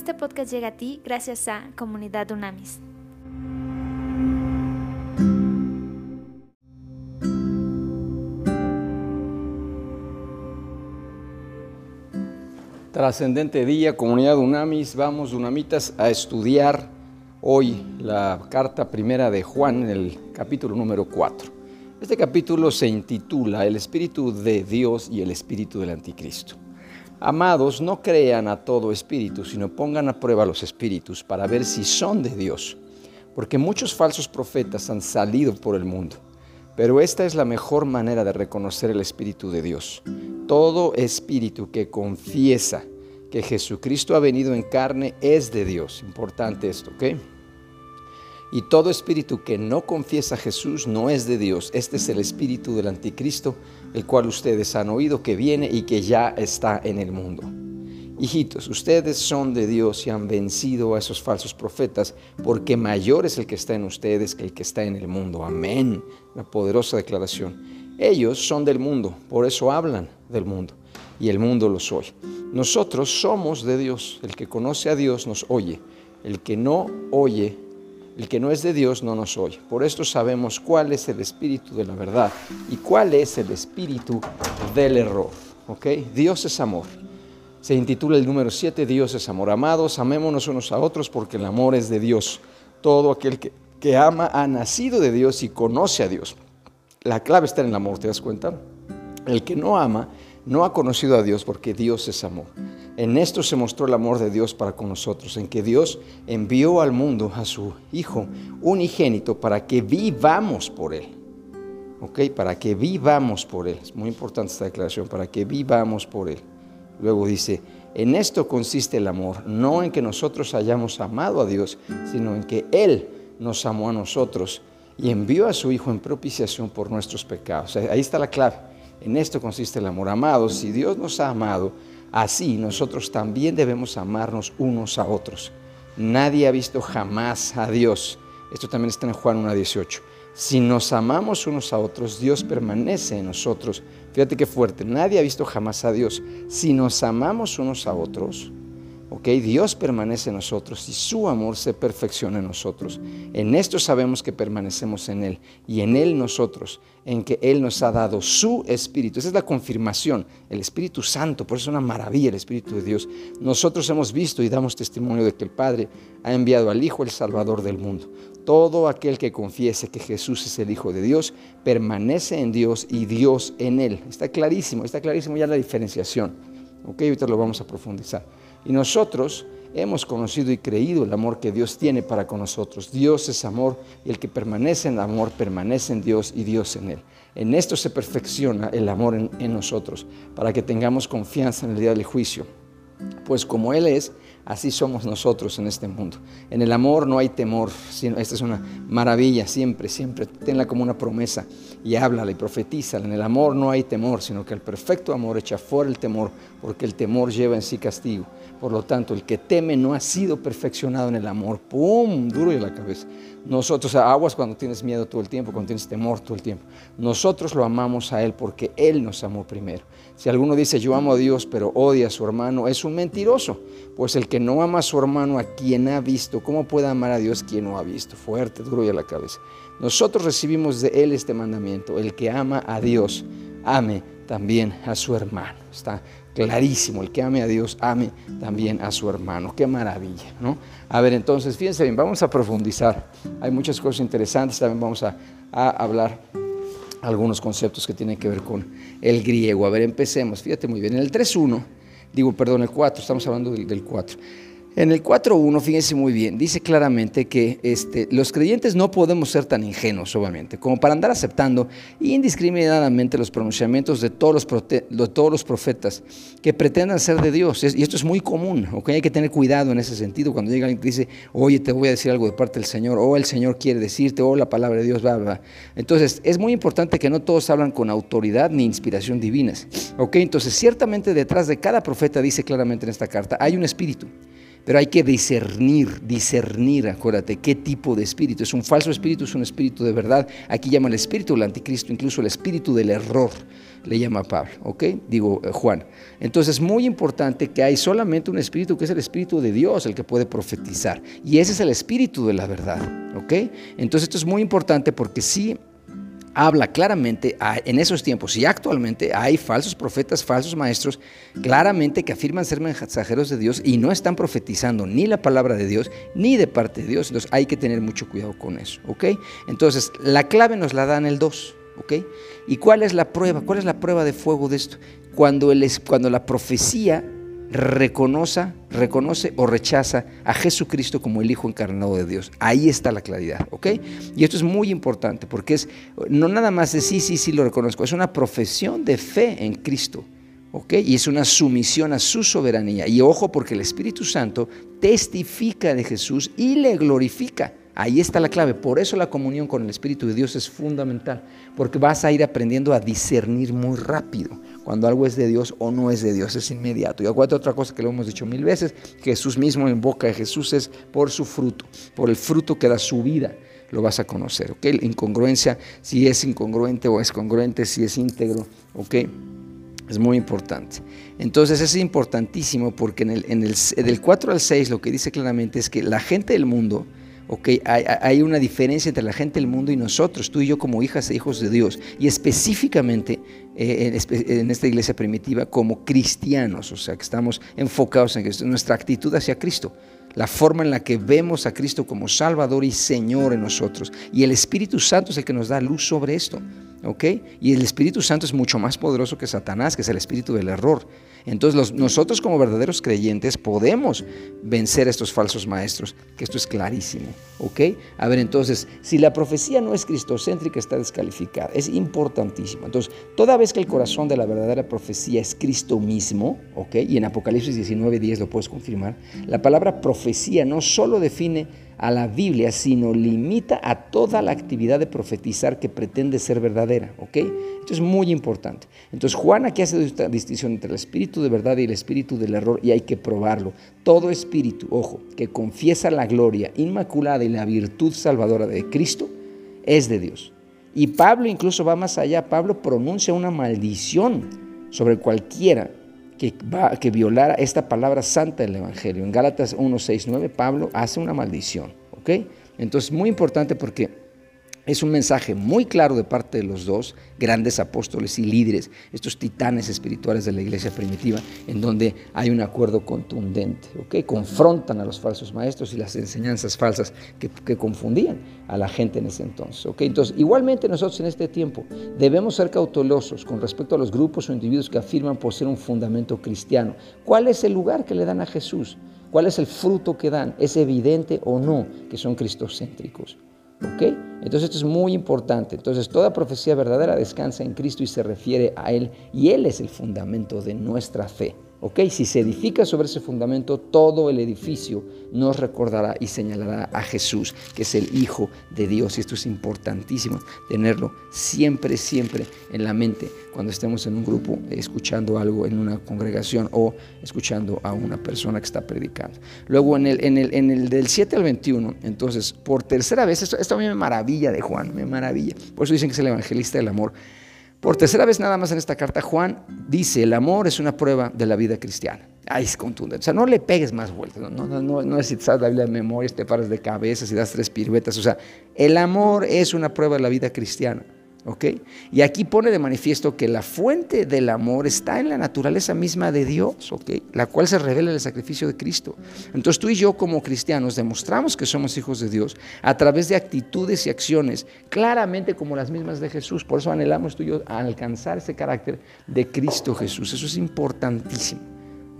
Este podcast llega a ti gracias a Comunidad Unamis. Trascendente día, comunidad Unamis, vamos Unamitas a estudiar hoy la carta primera de Juan en el capítulo número 4. Este capítulo se intitula El Espíritu de Dios y el Espíritu del Anticristo. Amados, no crean a todo espíritu, sino pongan a prueba los espíritus para ver si son de Dios, porque muchos falsos profetas han salido por el mundo. Pero esta es la mejor manera de reconocer el Espíritu de Dios. Todo espíritu que confiesa que Jesucristo ha venido en carne es de Dios. Importante esto, ¿ok? Y todo espíritu que no confiesa a Jesús no es de Dios. Este es el espíritu del anticristo, el cual ustedes han oído que viene y que ya está en el mundo. Hijitos, ustedes son de Dios y han vencido a esos falsos profetas, porque mayor es el que está en ustedes que el que está en el mundo. Amén. La poderosa declaración. Ellos son del mundo, por eso hablan del mundo, y el mundo los oye. Nosotros somos de Dios. El que conoce a Dios nos oye. El que no oye, el que no es de Dios no nos oye. Por esto sabemos cuál es el espíritu de la verdad y cuál es el espíritu del error. ¿Ok? Dios es amor. Se intitula el número 7, Dios es amor. Amados, amémonos unos a otros porque el amor es de Dios. Todo aquel que, que ama ha nacido de Dios y conoce a Dios. La clave está en el amor, ¿te das cuenta? El que no ama no ha conocido a Dios porque Dios es amor. En esto se mostró el amor de Dios para con nosotros, en que Dios envió al mundo a su Hijo unigénito para que vivamos por Él. ¿Ok? Para que vivamos por Él. Es muy importante esta declaración, para que vivamos por Él. Luego dice, en esto consiste el amor, no en que nosotros hayamos amado a Dios, sino en que Él nos amó a nosotros y envió a su Hijo en propiciación por nuestros pecados. Ahí está la clave. En esto consiste el amor. Amados, si Dios nos ha amado, así nosotros también debemos amarnos unos a otros. Nadie ha visto jamás a Dios. Esto también está en Juan 1.18. Si nos amamos unos a otros, Dios permanece en nosotros. Fíjate qué fuerte. Nadie ha visto jamás a Dios. Si nos amamos unos a otros, ¿ok? Dios permanece en nosotros y su amor se perfecciona en nosotros. En esto sabemos que permanecemos en Él y en Él nosotros, en que Él nos ha dado su Espíritu. Esa es la confirmación, el Espíritu Santo, por eso es una maravilla el Espíritu de Dios. Nosotros hemos visto y damos testimonio de que el Padre ha enviado al Hijo, el Salvador del mundo. Todo aquel que confiese que Jesús es el Hijo de Dios, permanece en Dios y Dios en Él. Está clarísimo, está clarísimo ya la diferenciación. Ok, ahorita lo vamos a profundizar. Y nosotros hemos conocido y creído el amor que Dios tiene para con nosotros. Dios es amor y el que permanece en amor permanece en Dios y Dios en Él. En esto se perfecciona el amor en, nosotros, para que tengamos confianza en el día del juicio. Pues como Él es, así somos nosotros en este mundo. En el amor no hay temor, sino, esta es una maravilla, siempre, siempre, tenla como una promesa y háblala y profetízala. En el amor no hay temor, sino que el perfecto amor echa fuera el temor, porque el temor lleva en sí castigo. Por lo tanto, el que teme no ha sido perfeccionado en el amor. ¡Pum! Duro de la cabeza. Nosotros, aguas cuando tienes miedo todo el tiempo, cuando tienes temor todo el tiempo. Nosotros lo amamos a Él porque Él nos amó primero. Si alguno dice yo amo a Dios pero odia a su hermano, es un mentiroso. Pues el que no ama a su hermano a quien ha visto, ¿cómo puede amar a Dios quien no ha visto? Fuerte, duro de la cabeza. Nosotros recibimos de Él este mandamiento. El que ama a Dios, ame también a su hermano. Está clarísimo, el que ame a Dios, ame también a su hermano. Qué maravilla, ¿no? A ver, entonces, fíjense bien, vamos a profundizar. Hay muchas cosas interesantes, también vamos a, hablar algunos conceptos que tienen que ver con el griego. A ver, empecemos. Fíjate muy bien, en el 3.1, digo, perdón, el 4, estamos hablando del, del 4. En el 4.1, fíjense muy bien, dice claramente que este, los creyentes no podemos ser tan ingenuos, obviamente, como para andar aceptando indiscriminadamente los pronunciamientos de todos los, de todos los profetas que pretendan ser de Dios. Y esto es muy común, ¿ok? Hay que tener cuidado en ese sentido. Cuando llega alguien que dice, oye, te voy a decir algo de parte del Señor, o el Señor quiere decirte, o la palabra de Dios, va, va. Entonces, es muy importante que no todos hablan con autoridad ni inspiración divinas, ¿ok? Entonces, ciertamente detrás de cada profeta, dice claramente en esta carta, hay un espíritu. Pero hay que discernir, discernir, acuérdate, qué tipo de espíritu. Es un falso espíritu, es un espíritu de verdad. Aquí llama el espíritu del anticristo, incluso el espíritu del error, le llama Pablo, ¿ok? Digo eh, Juan. Entonces es muy importante que hay solamente un espíritu que es el espíritu de Dios, el que puede profetizar. Y ese es el espíritu de la verdad, ¿ok? Entonces esto es muy importante porque sí habla claramente en esos tiempos y actualmente hay falsos profetas, falsos maestros, claramente que afirman ser mensajeros de Dios y no están profetizando ni la palabra de Dios ni de parte de Dios. Entonces hay que tener mucho cuidado con eso, ¿ok? Entonces la clave nos la dan el 2, ¿ok? ¿Y cuál es la prueba? ¿Cuál es la prueba de fuego de esto? Cuando, el, cuando la profecía reconoce, reconoce o rechaza a Jesucristo como el Hijo encarnado de Dios. Ahí está la claridad, ¿ok? Y esto es muy importante porque es no nada más de sí, sí, sí lo reconozco, es una profesión de fe en Cristo. ¿ok? Y es una sumisión a su soberanía. Y ojo porque el Espíritu Santo testifica de Jesús y le glorifica. Ahí está la clave. Por eso la comunión con el Espíritu de Dios es fundamental, porque vas a ir aprendiendo a discernir muy rápido cuando algo es de Dios o no es de Dios, es inmediato. Y acuérdate otra cosa que lo hemos dicho mil veces, Jesús mismo en boca de Jesús es por su fruto, por el fruto que da su vida, lo vas a conocer, ¿ok? La incongruencia, si es incongruente o es congruente, si es íntegro, ¿ok? Es muy importante. Entonces es importantísimo porque en el, del 4 al 6 lo que dice claramente es que la gente del mundo, hay, una diferencia entre la gente del mundo y nosotros, tú y yo como hijas e hijos de Dios, y específicamente eh, en, esta iglesia primitiva como cristianos, o sea, que estamos enfocados en nuestra actitud hacia Cristo, la forma en la que vemos a Cristo como Salvador y Señor en nosotros. Y el Espíritu Santo es el que nos da luz sobre esto. ¿ok? Y el Espíritu Santo es mucho más poderoso que Satanás, que es el espíritu del error. Entonces nosotros como verdaderos creyentes podemos vencer a estos falsos maestros, que esto es clarísimo, ¿ok? A ver, entonces, si la profecía no es cristocéntrica, está descalificada, es importantísimo. Entonces, toda vez que el corazón de la verdadera profecía es Cristo mismo, ¿ok? Y en Apocalipsis 19, 10 lo puedes confirmar, la palabra profecía no solo define a la Biblia, sino limita a toda la actividad de profetizar que pretende ser verdadera. ¿ok? Esto es muy importante. Entonces Juan aquí hace esta distinción entre el espíritu de verdad y el espíritu del error y hay que probarlo. Todo espíritu, ojo, que confiesa la gloria inmaculada y la virtud salvadora de Cristo es de Dios. Y Pablo incluso va más allá. Pablo pronuncia una maldición sobre cualquiera que, violara esta palabra santa del Evangelio. En Gálatas 1, 6, 9, Pablo hace una maldición. ¿ok? Entonces, muy importante porque es un mensaje muy claro de parte de los dos grandes apóstoles y líderes, estos titanes espirituales de la iglesia primitiva, en donde hay un acuerdo contundente, ¿ok? Confrontan a los falsos maestros y las enseñanzas falsas que, confundían a la gente en ese entonces, ¿ok? Entonces, igualmente nosotros en este tiempo debemos ser cautelosos con respecto a los grupos o individuos que afirman poseer un fundamento cristiano. ¿Cuál es el lugar que le dan a Jesús? ¿Cuál es el fruto que dan? ¿Es evidente o no que son cristocéntricos? ¿Ok? Entonces esto es muy importante. Entonces toda profecía verdadera descansa en Cristo y se refiere a Él y Él es el fundamento de nuestra fe. ¿Ok? Si se edifica sobre ese fundamento, todo el edificio nos recordará y señalará a Jesús, que es el Hijo de Dios. Y esto es importantísimo tenerlo siempre, siempre en la mente cuando estemos en un grupo escuchando algo en una congregación o escuchando a una persona que está predicando. Luego en el, en el, del 7 al 21, entonces, por tercera vez, esto a mí me maravilla de Juan, me maravilla. Por eso dicen que es el evangelista del amor. Por tercera vez nada más en esta carta, Juan dice, el amor es una prueba de la vida cristiana. Ahí es contundente. O sea, no le pegues más vueltas. No, no, no, no necesitas la Biblia de memoria, te paras de cabeza y das tres piruetas. O sea, el amor es una prueba de la vida cristiana. Y aquí pone de manifiesto que la fuente del amor está en la naturaleza misma de Dios, La cual se revela en el sacrificio de Cristo. Entonces tú y yo como cristianos demostramos que somos hijos de Dios a través de actitudes y acciones claramente como las mismas de Jesús. Por eso anhelamos tú y yo alcanzar ese carácter de Cristo Jesús. Eso es importantísimo.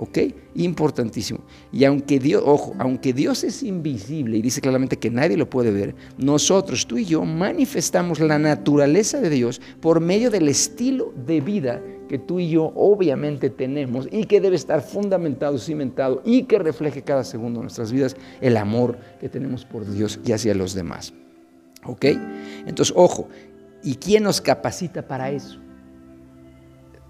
¿Ok? Importantísimo. Y aunque Dios, ojo, aunque Dios es invisible y dice claramente que nadie lo puede ver, nosotros, tú y yo, manifestamos la naturaleza de Dios por medio del estilo de vida que tú y yo obviamente tenemos y que debe estar fundamentado, cimentado y que refleje cada segundo de nuestras vidas el amor que tenemos por Dios y hacia los demás. ¿Ok? Entonces, ojo, ¿y quién nos capacita para eso?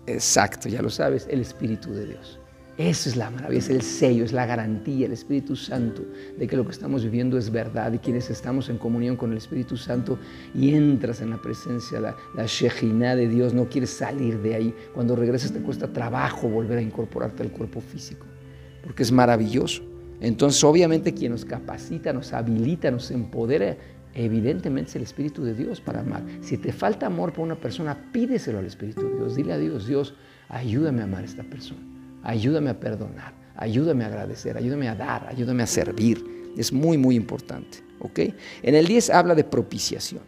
Exacto, ya lo sabes, el Espíritu de Dios. Esa es la maravilla, es el sello, es la garantía, el Espíritu Santo de que lo que estamos viviendo es verdad y quienes estamos en comunión con el Espíritu Santo y entras en la presencia, la, la de Dios, no quieres salir de ahí. Cuando regresas te cuesta trabajo volver a incorporarte al cuerpo físico, porque es maravilloso. Entonces, obviamente, quien nos capacita, nos habilita, nos empodera, evidentemente es el Espíritu de Dios para amar. Si te falta amor por una persona, pídeselo al Espíritu de Dios. Dile a Dios, Dios, ayúdame a amar a esta persona ayúdame a perdonar, ayúdame a agradecer, ayúdame a dar, ayúdame a servir. Es muy, muy importante. ¿ok? En el 10 habla de propiciación.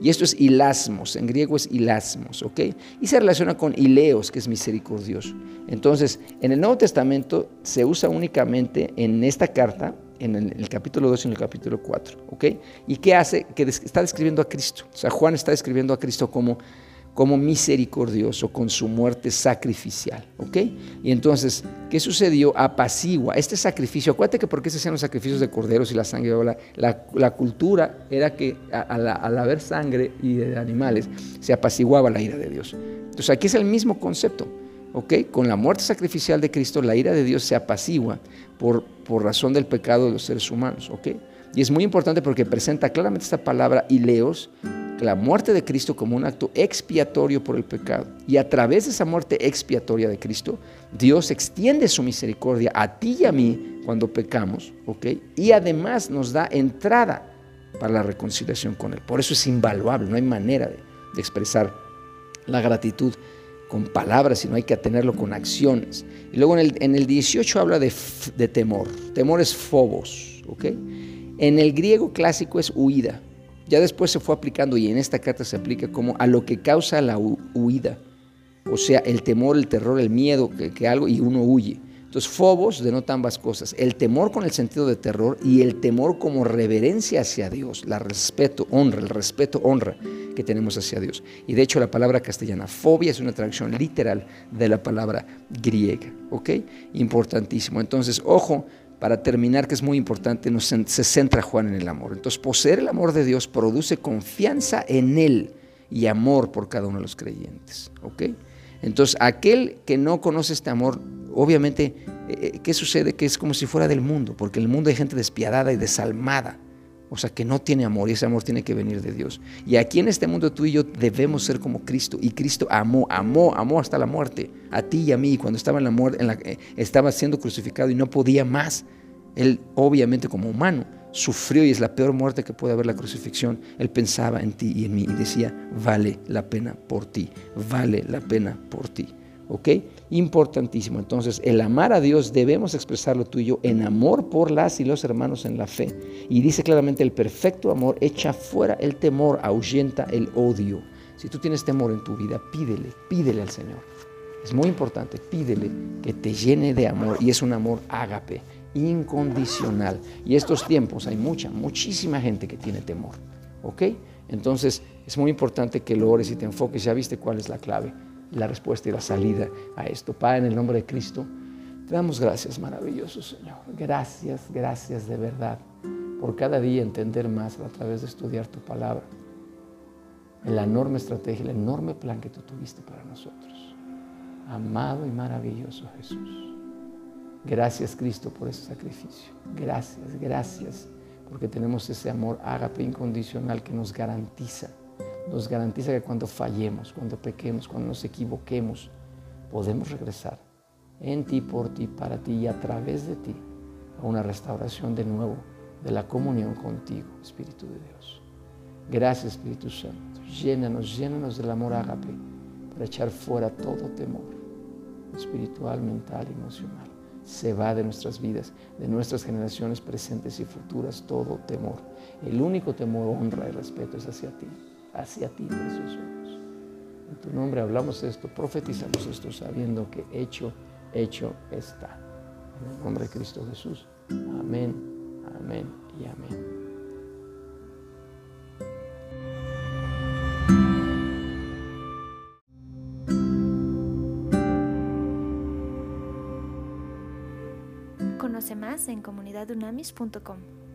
Y esto es ilasmos, en griego es ilasmos, ¿ok? Y se relaciona con ileos, que es misericordioso. Entonces, en el Nuevo Testamento se usa únicamente en esta carta, en el, capítulo 2 y en el capítulo 4, ¿ok? ¿Y qué hace? Que está describiendo a Cristo. O sea, Juan está describiendo a Cristo como como misericordioso con su muerte sacrificial. ¿Ok? Y entonces, ¿qué sucedió? Apacigua este sacrificio. Acuérdate que porque se hacían los sacrificios de corderos y la sangre, la, la, cultura era que al, haber sangre y de animales se apaciguaba la ira de Dios. Entonces, aquí es el mismo concepto. ¿Ok? Con la muerte sacrificial de Cristo, la ira de Dios se apacigua por, por razón del pecado de los seres humanos. ¿Ok? Y es muy importante porque presenta claramente esta palabra la muerte de Cristo como un acto expiatorio por el pecado. Y a través de esa muerte expiatoria de Cristo, Dios extiende su misericordia a ti y a mí cuando pecamos, ¿ok? Y además nos da entrada para la reconciliación con Él. Por eso es invaluable, no hay manera de, expresar la gratitud con palabras, sino hay que tenerlo con acciones. Y luego en el, en el 18 habla de, de temor. Temor es phobos, ¿ok? En el griego clásico es huida. Ya después se fue aplicando y en esta carta se aplica como a lo que causa la huida. O sea, el temor, el terror, el miedo, que, algo y uno huye. Entonces, fobos denota ambas cosas. El temor con el sentido de terror y el temor como reverencia hacia Dios. La respeto, honra, el respeto, honra que tenemos hacia Dios. Y de hecho la palabra castellana fobia es una traducción literal de la palabra griega. ¿Ok? Importantísimo. Entonces, ojo, para terminar, que es muy importante, se centra Juan en el amor. Entonces, poseer el amor de Dios produce confianza en Él y amor por cada uno de los creyentes. ¿ok? Entonces, aquel que no conoce este amor, obviamente, eh, eh, ¿qué sucede? Que es como si fuera del mundo, porque en el mundo hay gente despiadada y desalmada. O sea, que no tiene amor y ese amor tiene que venir de Dios. Y aquí en este mundo tú y yo debemos ser como Cristo. Y Cristo amó, amó, amó hasta la muerte. A ti y a mí. Cuando estaba en la muerte, eh, estaba siendo crucificado y no podía más. Él, obviamente como humano, sufrió y es la peor muerte que puede haber la crucifixión. Él pensaba en ti y en mí y decía, vale la pena por ti, vale la pena por ti. ¿Ok? Importantísimo. Entonces, el amar a Dios debemos expresarlo tú y yo en amor por las y los hermanos en la fe. Y dice claramente, el perfecto amor echa fuera el temor, ahuyenta el odio. Si tú tienes temor en tu vida, pídele, pídele al Señor. Es muy importante, pídele que te llene de amor y es un amor ágape, incondicional. Y estos tiempos hay mucha, muchísima gente que tiene temor. ¿Ok? Entonces, es muy importante que lo ores y te enfoques. Ya viste cuál es la clave la respuesta y la salida a esto. Padre, en el nombre de Cristo, te damos gracias, maravilloso Señor. Gracias, gracias de verdad por cada día entender más a través de estudiar tu palabra. La enorme estrategia, el enorme plan que tú tuviste para nosotros. Amado y maravilloso Jesús. Gracias Cristo por ese sacrificio. Gracias, gracias porque tenemos ese amor ágape incondicional que nos garantiza nos garantiza que cuando fallemos, cuando pequemos, cuando nos equivoquemos, podemos regresar en ti, por ti, para ti y a través de ti a una restauración de nuevo de la comunión contigo, Espíritu de Dios. Gracias, Espíritu Santo. Llénanos, llénanos del amor ágape para echar fuera todo temor espiritual, mental, emocional. Se va de nuestras vidas, de nuestras generaciones presentes y futuras, todo temor. El único temor, honra y respeto es hacia ti hacia ti, precioso Dios. En tu nombre hablamos esto, profetizamos esto, sabiendo que hecho, hecho está. En el nombre de Cristo Jesús. Amén, amén y amén. Conoce más en comunidadunamis.com.